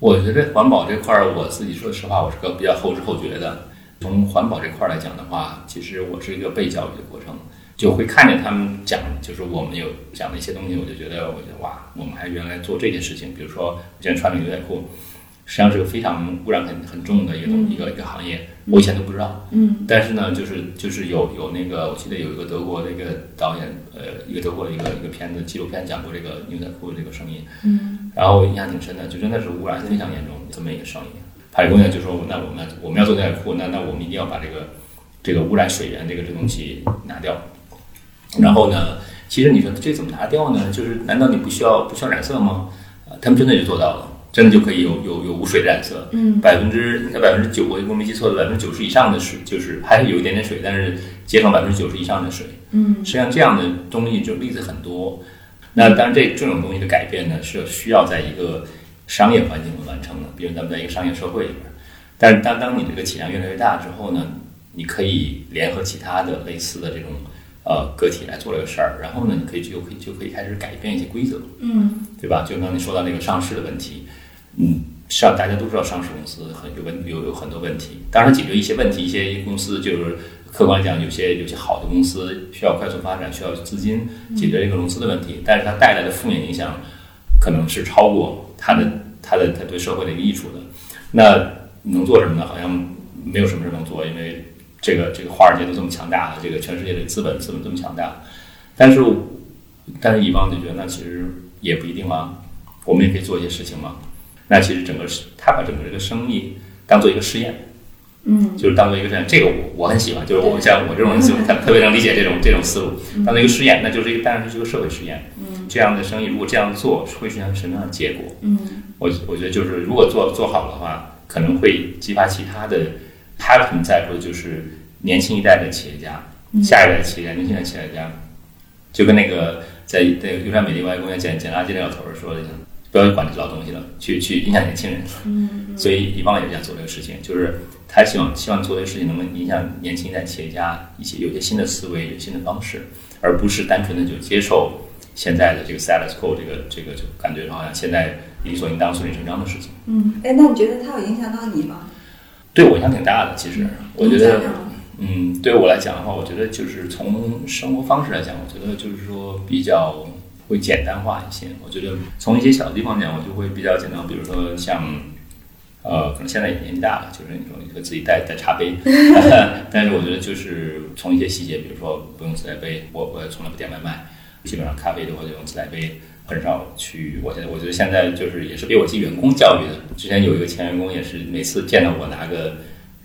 我觉得环保这块儿，我自己说实话，我是个比较后知后觉的。从环保这块儿来讲的话，其实我是一个被教育的过程，就会看见他们讲，就是我们有讲的一些东西，我就觉得，我觉得哇，我们还原来做这些事情，比如说我现在穿的牛仔裤。实际上是个非常污染很很重的一个东一个一个行业，我以前都不知道。嗯，但是呢，就是就是有有那个，我记得有一个德国的一个导演，呃，一个德国的一个一个片子纪录片讲过这个牛仔裤的这个声音。嗯，然后印象挺深的，就真的是污染非常严重这么一个生意。海工呢就说，那我们我们要做牛仔裤，那那我们一定要把这个这个污染水源这个这东西拿掉。然后呢，其实你说这怎么拿掉呢？就是难道你不需要不需要染色吗？啊，他们真的就做到了。真的就可以有有有无水染色，嗯，百分之应该百分之九，我如果没记错的，百分之九十以上的水就是还是有一点点水，但是节省百分之九十以上的水，嗯，实际上这样的东西就例子很多。那当然这这种东西的改变呢，是需要在一个商业环境中完成的，比如咱们在一个商业社会里边。但是当当你这个体量越来越大之后呢，你可以联合其他的类似的这种呃个体来做这个事儿，然后呢，你可以就可以就可以开始改变一些规则，嗯，对吧？就刚才说到那个上市的问题。嗯，上大家都知道，上市公司很有问有有很多问题。当然，解决一些问题，一些公司就是客观讲，有些有些好的公司需要快速发展，需要资金解决这个融资的问题。但是它带来的负面影响可能是超过它的它的它对社会的一个益处的。那能做什么呢？好像没有什么事能做，因为这个这个华尔街都这么强大了，这个全世界的资本资本这么强大。但是但是以往就觉得那其实也不一定啊，我们也可以做一些事情嘛。那其实整个是，他把整个这个生意当做一个实验，嗯，就是当做一个这样，这个我我很喜欢，就是我像我这种人就特 特别能理解这种这种思路，当做一个实验，那就是一个当然是一个社会实验，嗯，这样的生意如果这样做会出现什么样的结果？嗯，我我觉得就是如果做做好的话，可能会激发其他的，他很在乎的就是年轻一代的企业家，下一代企业家，年轻的企业家，就跟那个在在优山美丽外公园捡捡垃圾那老头儿说的一样。不要去管这些老东西了，去去影响年轻人。嗯，所以以往也想做这个事情，就是他希望希望做这个事情能够影响年轻一代企业家一些有些新的思维、有新的方式，而不是单纯的就接受现在的这个 status quo 这个这个就感觉好像现在理所应当、顺理成章的事情。嗯，哎，那你觉得它有影响到你吗？对我影响挺大的，其实我觉得，嗯，对我来讲的话，我觉得就是从生活方式来讲，我觉得就是说比较。会简单化一些，我觉得从一些小的地方讲，我就会比较简单。比如说像，呃，可能现在也年纪大了，就是你说你会自己带带茶杯，但是我觉得就是从一些细节，比如说不用自来杯，我我也从来不点外卖，基本上咖啡的话就用自来杯，很少去。我现在我觉得现在就是也是被我自己员工教育的。之前有一个前员工也是每次见到我拿个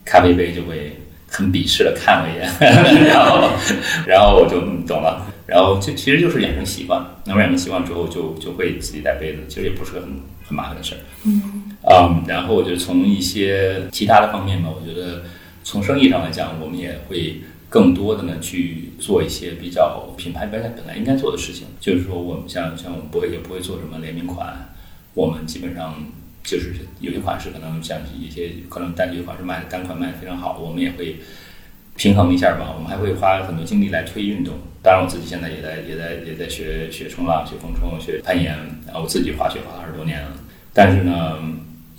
咖啡杯就会很鄙视的看我一眼，然后 然后我就懂了，然后这其实就是养成习惯，那么养成习惯之后就就会自己带杯子，其实也不是个很很麻烦的事儿。嗯嗯，然后我觉得从一些其他的方面吧，我觉得从生意上来讲，我们也会更多的呢去做一些比较品牌本来本来应该做的事情，就是说我们像像我们不会也不会做什么联名款，我们基本上就是有些款式可能像一些可能单有些款式卖的单款卖的非常好，我们也会平衡一下吧，我们还会花很多精力来推运动。当然，我自己现在也在也在也在学学冲浪、学风冲、学攀岩，然后我自己滑雪滑了二十多年了，但是呢。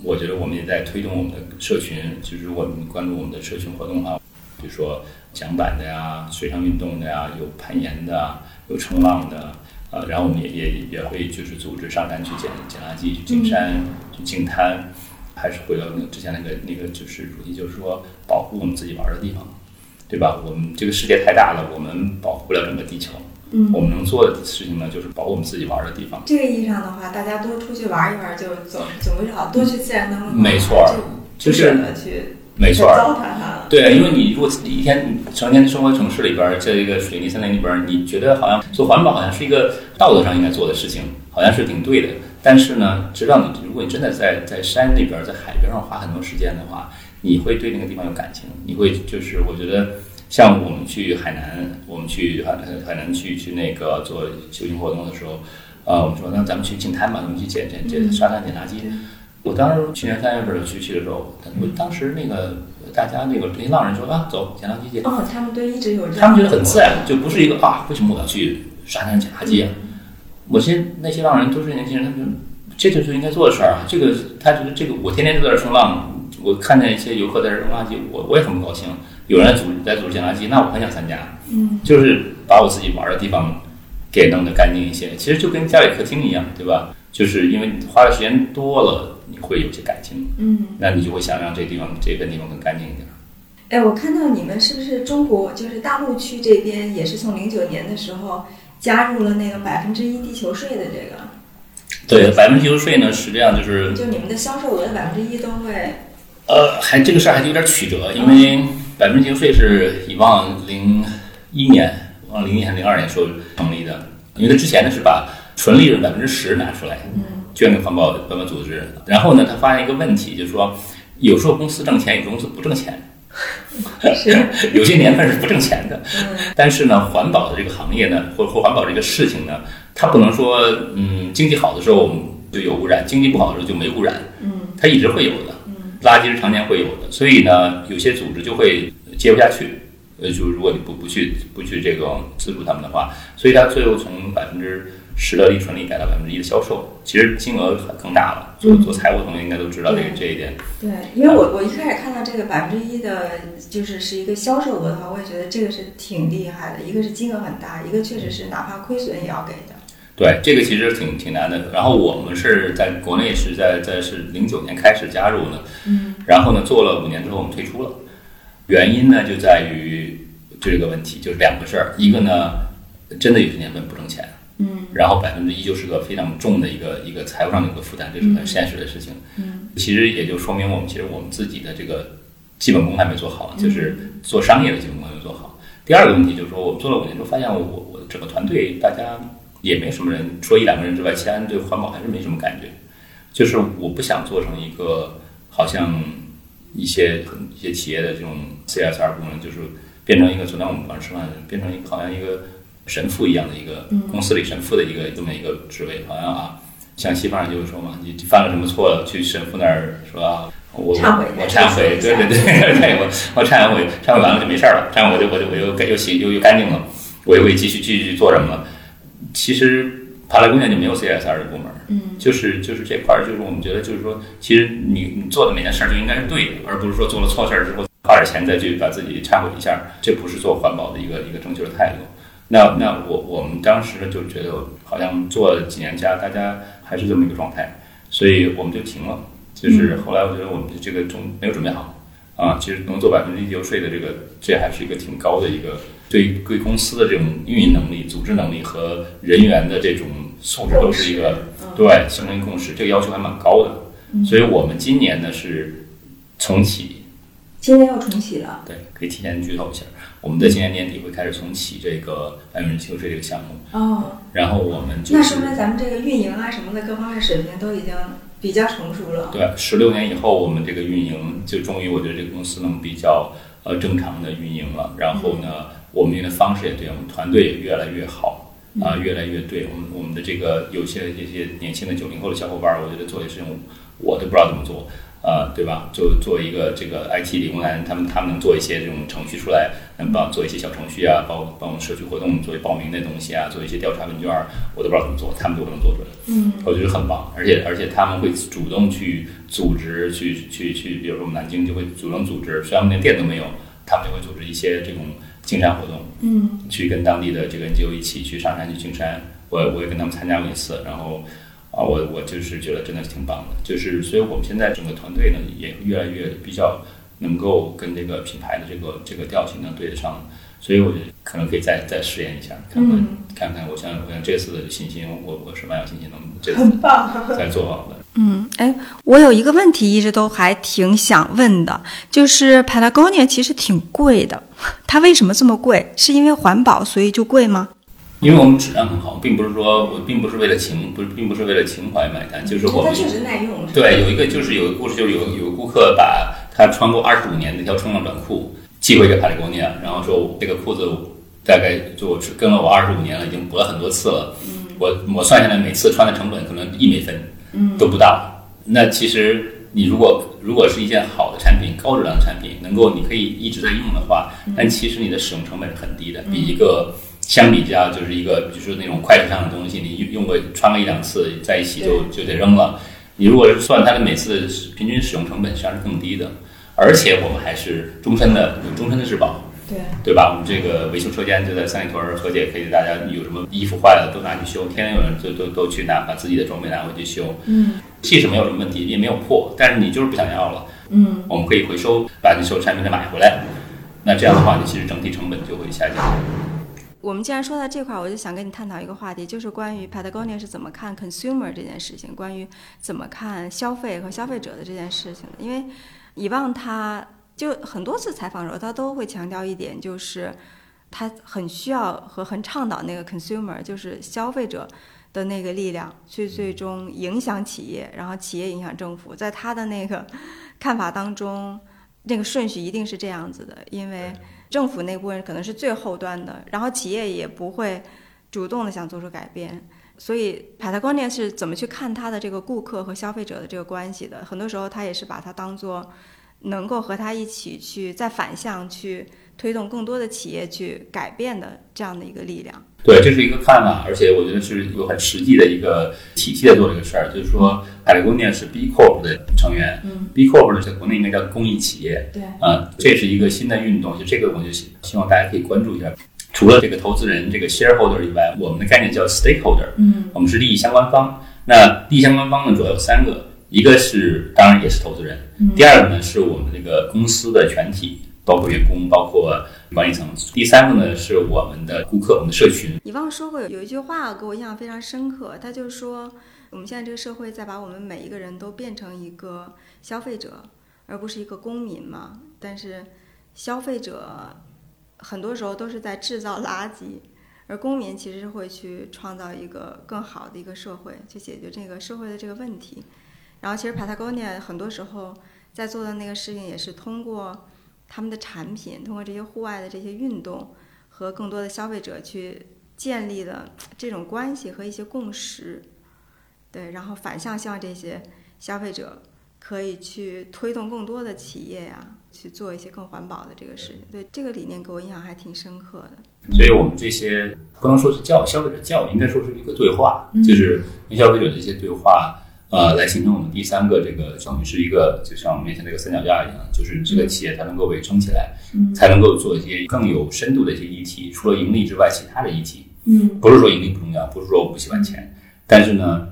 我觉得我们也在推动我们的社群，就是如果你关注我们的社群活动的话，比如说桨板的呀、水上运动的呀、有攀岩的、有冲浪的，呃，然后我们也也也会就是组织上山去捡捡垃圾、去进山、去净滩，还是回到那之前那个那个就是主题，就是说保护我们自己玩的地方，对吧？我们这个世界太大了，我们保护不了整个地球。嗯，我们能做的事情呢，就是保护我们自己玩的地方。这个意义上的话，大家多出去玩一玩，就总总归好，多去自然当中，没错，就是去，没错，糟蹋它。对，因为你如果一天成天生活城市里边，在一个水泥森林里边，你觉得好像做环保好像是一个道德上应该做的事情，好像是挺对的。但是呢，直到你如果你真的在在山里边，在海边上花很多时间的话，你会对那个地方有感情，你会就是我觉得。像我们去海南，我们去海海南去去那个做休闲活动的时候，呃，我们说那咱们去净滩吧，咱们去捡捡捡沙滩捡垃圾。我当时去年三月份去去的时候，我当时那个大家那个那些浪人说啊，走捡垃圾去。哦，他们都一直有。他们觉得很自然，就不是一个啊，为什么我要去沙滩捡垃圾啊？我现那些浪人都是年轻人，他们这就是应该做的事儿啊。这个他觉得这个我天天都在这冲浪，我看见一些游客在这扔垃圾，我我也很不高兴。有人组在组织捡垃圾，那我很想参加。嗯，就是把我自己玩的地方给弄得干净一些。其实就跟家里客厅一样，对吧？就是因为花的时间多了，你会有些感情。嗯，那你就会想让这地方这个地方更干净一点。哎，我看到你们是不是中国就是大陆区这边也是从零九年的时候加入了那个百分之一地球税的这个？对，百分之地球税呢，实际上就是就你们的销售额的百分之一都会。呃，还这个事儿还有点曲折，因为。百分之零税是以往零一年、往零一年、零二年时候成立的，因为他之前呢是把纯利润百分之十拿出来，捐给环保环保组织。然后呢，他发现一个问题，就是说有时候公司挣钱，有时候公司不挣钱，有些年份是不挣钱的。但是呢，环保的这个行业呢，或或环保这个事情呢，它不能说嗯经济好的时候就有污染，经济不好的时候就没污染，嗯它一直会有的。垃圾是常年会有的，所以呢，有些组织就会接不下去。呃，就如果你不不去不去这个资助他们的话，所以他最后从百分之十的利纯率改到百分之一的销售，其实金额更大了。做做财务的同学应该都知道这个这一点。对，因为我我一开始看到这个百分之一的，就是是一个销售额的话，我也觉得这个是挺厉害的。一个是金额很大，一个确实是哪怕亏损也要给的。对，这个其实挺挺难的。然后我们是在国内是在在是零九年开始加入的，嗯，然后呢做了五年之后我们退出了，原因呢就在于这个问题，就是两个事儿，一个呢真的有些年份不挣钱，嗯，然后百分之一就是个非常重的一个一个财务上的一个负担，这是很现实的事情，嗯，其实也就说明我们其实我们自己的这个基本功还没做好，就是做商业的基本功没做好。第二个问题就是说我们做了五年之后发现我我整个团队大家。也没什么人，除了一两个人之外，其他人对环保还是没什么感觉。就是我不想做成一个好像一些很一些企业的这种 CSR 部门，就是变成一个昨天我们晚上吃饭，变成一个好像一个神父一样的一个公司里神父的一个这么一个职位，好像啊，像西方人就会说嘛，你犯了什么错了，去神父那儿说啊，我我我忏悔，对对对，我我忏悔，忏悔完了就没事儿了，忏悔我就我就我又又洗又又干净了，我又可以继续继续做什么了。其实帕拉贡年就没有 CSR 的部门，嗯，就是就是这块儿，就是我们觉得就是说，其实你你做的每件事儿就应该是对的，而不是说做了错事儿之后花点钱再去把自己忏悔一下，这不是做环保的一个一个正确的态度。那那我我们当时就觉得好像做了几年家，大家还是这么一个状态，所以我们就停了。就是后来我觉得我们的这个准没有准备好啊，其实能做百分之一油税的这个，这还是一个挺高的一个。对贵公司的这种运营能力、组织能力和人员的这种素质，都是一个对形成共识。这个要求还蛮高的，所以我们今年呢是重启今年要重启了。对，可以提前剧透一下，我们在今年年底会开始重启这个百分之七税这个项目。哦，然后我们就那是说明咱们这个运营啊什么的各方面水平都已经比较成熟了。对，十六年以后，我们这个运营就终于，我觉得这个公司能比较呃正常的运营了。然后呢，我们运营的方式也对，我们团队也越来越好啊、越来越对。我们我们的这个有些这些年轻的九零后的小伙伴儿，我觉得做的事情我都不知道怎么做。呃，对吧？就作为一个这个 IT 理工男，他们他们能做一些这种程序出来，能帮做一些小程序啊，帮帮我们社区活动做报名的东西啊，做一些调查问卷儿，我都不知道怎么做，他们就能做出来。嗯，我觉得很棒，而且而且他们会主动去组织，去去去，比如说我们南京就会主动组织，虽然我们连店都没有，他们就会组织一些这种进山活动，嗯，去跟当地的这个 NGO 一起去上山去进山，我我也跟他们参加过一次，然后啊，我我就是觉得真的是挺棒的，就是所以我们现在整个团队呢也越来越比较能够跟这个品牌的这个这个调性能对得上，所以我觉得可能可以再再试验一下，看看、嗯看看，我想我想这次的信心，我我是蛮有信心能这次很棒。再做好的。嗯，哎，我有一个问题一直都还挺想问的，就是 Patagonia 其实挺贵的，它为什么这么贵？是因为环保所以就贵吗？因为我们质量很好，并不是说我并不是为了情，不是并不是为了情怀买单，就是我们确实耐用。对有一个就是有个故事，就是有有个顾客把他穿过二十五年的一条冲浪短裤寄回给 Patagonia，然后说这个裤子大概就我跟了我二十五年了，已经补了很多次了，我我算下来每次穿的成本可能一美分，都不到。那其实你如果如果是一件好的产品，高质量的产品，能够你可以一直在用的话，但其实你的使用成本是很低的，比一个相比较就是一个比如说那种快时尚的东西，你用用过穿个一两次，在一起就就得扔了。你如果是算它的每次的平均使用成本，实际上是更低的，而且我们还是终身的有终身的质保。对，对吧？我们这个维修车间就在三里屯儿，何姐可以大家有什么衣服坏了都拿去修，天天有人就都都去拿把自己的装备拿回去修。嗯即使没有什么问题，也没有破，但是你就是不想要了，嗯我们可以回收，把你所有产品再买回来。那这样的话，你其实整体成本就会下降。我们既然说到这块儿，我就想跟你探讨一个话题，就是关于 Patagonia 是怎么看 consumer 这件事情，关于怎么看消费和消费者的这件事情的。因为以往他就很多次采访的时候，他都会强调一点，就是他很需要和很倡导那个 consumer，就是消费者的那个力量，去最终影响企业，然后企业影响政府。在他的那个 看法当中，那个顺序一定是这样子的，因为政府那部分可能是最后端的，然后企业也不会主动的想做出改变。所以，Patagonia 是怎么去看它的这个顾客和消费者的这个关系的？很多时候，他也是把它当做能够和他一起去再反向去推动更多的企业去改变的这样的一个力量。对，这是一个看法，而且我觉得是有很实际的一个体系在做这个事儿。就是说，Patagonia 是 B Corp 的成员、嗯 b Corp 呢在国内应该叫公益企业，对，啊，这是一个新的运动，就这个我就希希望大家可以关注一下。除了这个投资人这个 shareholder 以外，我们的概念叫 stakeholder，嗯我们是利益相关方。那利益相关方呢，主要有三个，一个是当然也是投资人，第二个呢是我们这个公司的全体，包括员工，包括管理层。第三个呢是我们的顾客，我们的社群。你忘说过有有一句话给我印象非常深刻，他就说我们现在这个社会在把我们每一个人都变成一个消费者，而不是一个公民嘛。但是消费者很多时候都是在制造垃圾，而公民其实是会去创造一个更好的一个社会，去解决这个社会的这个问题。然后其实 Patagonia 很多时候在做的那个事情也是通过他们的产品，通过这些户外的这些运动。和更多的消费者去建立的这种关系和一些共识，对，然后反向向这些消费者可以去推动更多的企业呀、去做一些更环保的这个事情。对，这个理念给我印象还挺深刻的。所以我们这些不能说是教育消费者教育，应该说是一个对话，就是跟消费者的一些对话，呃，来形成我们第三个这个相当于是一个就像我们面前这个三脚架一样，就是这个企业才能够被撑起来，才能够做一些更有深度的一些议题，除了盈利之外，其他的议题，嗯不是说盈利不重要，不是说我不喜欢钱，但是呢，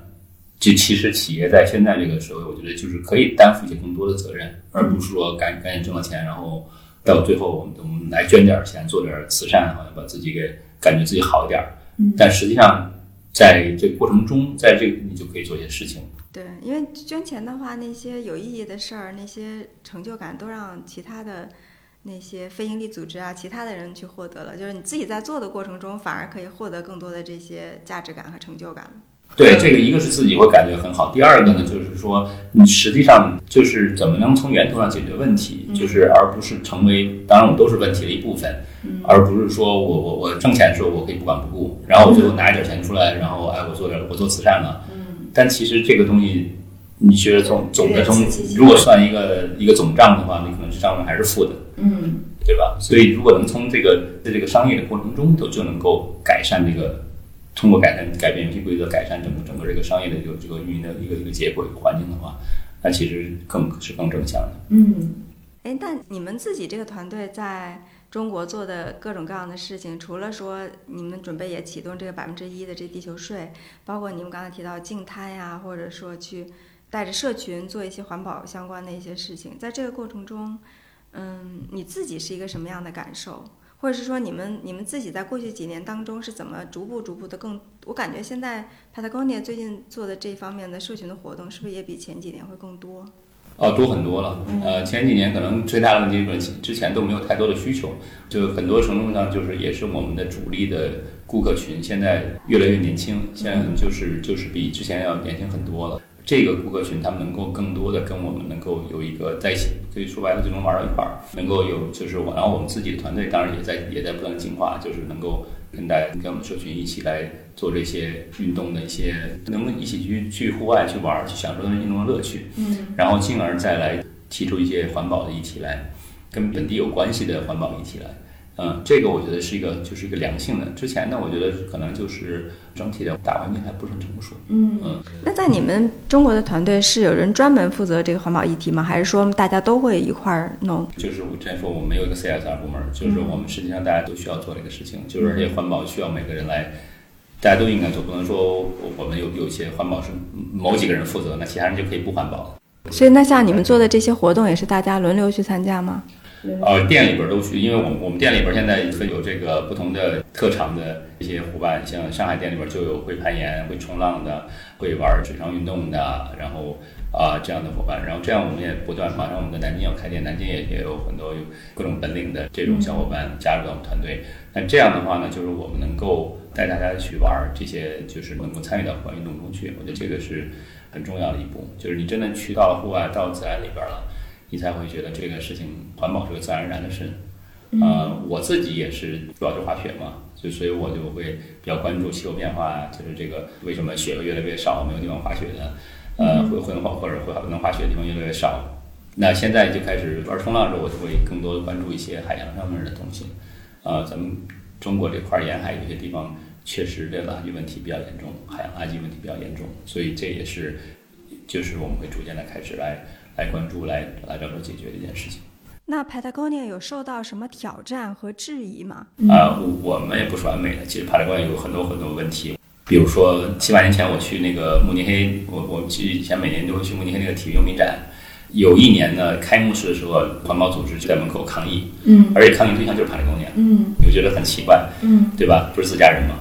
就其实企业在现在这个时候，我觉得就是可以担负一些更多的责任，而不是说赶赶紧挣了钱，然后到最后我们我们来捐点钱，做点慈善，好像把自己给感觉自己好一点儿。嗯但实际上，在这个过程中，在这个你就可以做一些事情。对，因为捐钱的话，那些有意义的事儿，那些成就感都让其他的那些非营利组织啊，其他的人去获得了。就是你自己在做的过程中，反而可以获得更多的这些价值感和成就感。对，这个一个是自己会感觉很好，第二个呢，就是说你实际上就是怎么能从源头上解决问题，就是而不是成为，当然我们都是问题的一部分，而不是说我我我挣钱的时候我可以不管不顾，然后我就拿一点钱出来，然后哎我做点我做慈善了，但其实这个东西，你觉得从总的从如果算一个一个总账的话，你可能这账面还是负的，嗯，对吧？所以如果能从这个在这个商业的过程中都就能够改善这个。通过改善、改变游戏规则，改善整个整个这个商业的这个这个运营的一个一个结果、一个环境的话，那其实更是更正向的。嗯，哎，那你们自己这个团队在中国做的各种各样的事情，除了说你们准备也启动这个百分之一的这地球税，包括你们刚才提到净滩呀，或者说去带着社群做一些环保相关的一些事情，在这个过程中，嗯，你自己是一个什么样的感受？或者是说，你们你们自己在过去几年当中是怎么逐步逐步的更？我感觉现在 Patagonia 最近做的这方面的社群的活动，是不是也比前几年会更多？哦，多很多了。呃，前几年可能最大的问题是之前都没有太多的需求，就很多程度上就是也是我们的主力的顾客群现在越来越年轻，现在就是就是比之前要年轻很多了。这个顾客群，他们能够更多的跟我们能够有一个在一起，可以说白了就能玩到一块儿，能够有就是我，然后我们自己的团队当然也在也在不断进化，就是能够跟大家跟我们社群一起来做这些运动的一些，能一起去去户外去玩，去享受运动的乐趣，嗯，然后进而再来提出一些环保的议题来，跟本地有关系的环保议题来。嗯，这个我觉得是一个，就是一个良性的。之前呢，我觉得可能就是整体的大环境还不是很成熟。嗯嗯。那在你们中国的团队是有人专门负责这个环保议题吗？还是说大家都会一块儿弄？就是我之前说，我们有一个 CSR 部门，就是我们实际上大家都需要做这个事情，就是而且环保需要每个人来，大家都应该做，不能说我们有有一些环保是某几个人负责，那其他人就可以不环保了。所以，那像你们做的这些活动，也是大家轮流去参加吗？呃，店里边都去，因为我们我们店里边现在会有这个不同的特长的一些伙伴，像上海店里边就有会攀岩、会冲浪的，会玩水上运动的，然后啊这样的伙伴，然后这样我们也不断，马上我们的南京要开店，南京也也有很多有各种本领的这种小伙伴加入到我们团队。那这样的话呢，就是我们能够带大家去玩这些，就是能够参与到户外运动中去。我觉得这个是很重要的一步，就是你真的去到了户外，到自然里边了。你才会觉得这个事情环保是个自然而然的事，呃，我自己也是主要是滑雪嘛，就所以我就会比较关注气候变化，就是这个为什么雪会越来越少，没有地方滑雪的，呃，会会滑或者会能滑雪的地方越来越少。那现在就开始玩冲浪的时候，我就会更多的关注一些海洋上面的东西。啊，咱们中国这块沿海有些地方确实这垃圾问题比较严重，海洋垃圾问题比较严重，所以这也是就是我们会逐渐的开始来。来关注，来来着手解决这件事情。那 Patagonia 有受到什么挑战和质疑吗？啊，我们也不是完美的。其实 Patagonia 有很多很多问题，比如说七八年前我去那个慕尼黑，我我其实以前每年都会去慕尼黑那个体育用品展。有一年呢，开幕式的时候，环保组织就在门口抗议，嗯，而且抗议对象就是 Patagonia，嗯，我觉得很奇怪，嗯，对吧？不是自家人吗？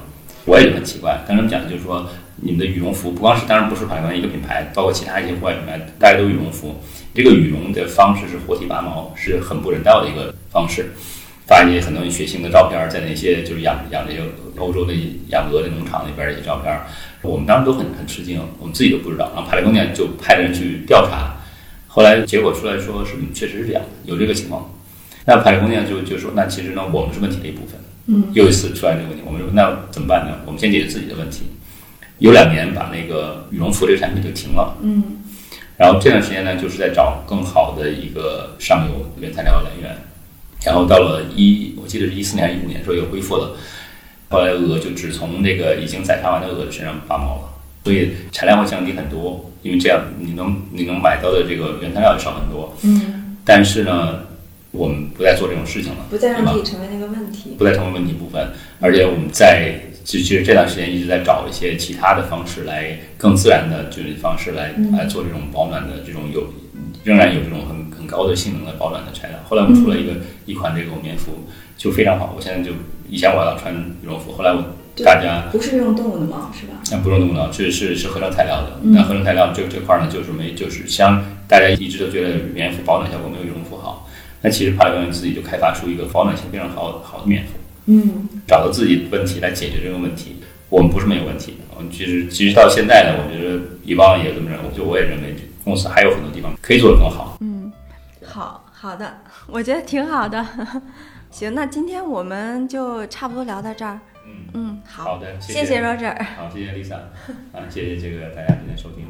我也觉得很奇怪。但他们讲的就是说。你们的羽绒服不光是，当然不是海关一个品牌，包括其他一些户外品牌，大家都羽绒服。这个羽绒的方式是活体拔毛，是很不人道的一个方式。发一些很多血腥的照片，在那些就是养养这些欧洲的养鹅的农场里边的一些照片，我们当时都很很吃惊，我们自己都不知道。然后派雷公店就派人去调查，后来结果出来说是确实是这样，有这个情况。那派雷公店就就说，那其实呢，我们是问题的一部分。嗯，又一次出来这个问题，我们说那怎么办呢？我们先解决自己的问题。有两年把那个羽绒服这个产品就停了，嗯，然后这段时间呢，就是在找更好的一个上游原材料来源，然后到了一，我记得是一四年还是、一五年时候又恢复了，后来鹅就只从那个已经宰杀完的鹅的身上拔毛了，所以产量会降低很多，因为这样你能你能买到的这个原材料也少很多，嗯，但是呢，我们不再做这种事情了，不再让自己成为那个问题，不再成为问题部分，而且我们在。其实这段时间一直在找一些其他的方式来更自然的就是方式来来做这种保暖的这种有仍然有这种很很高的性能的保暖的材料。后来我们出了一个一款这种棉服就非常好。我现在就以前我要穿羽绒服，后来我大家不是用动物的毛是吧？那不用动物毛，是是是合成材料的。嗯那合成材料这这块儿呢，就是没就是像大家一直都觉得棉服保暖效果没有羽绒服好，那其实帕尔文自己就开发出一个保暖性非常好好的棉服。嗯找到自己的问题来解决这个问题。我们不是没有问题，我们其实其实到现在呢，我觉得以往也这么认为，就我也认为公司还有很多地方可以做得更好。嗯好好的，我觉得挺好的。行，那今天我们就差不多聊到这儿。嗯，嗯，好，好的，谢谢 Roger。好，谢谢 Lisa，啊，谢谢这个大家今天收听。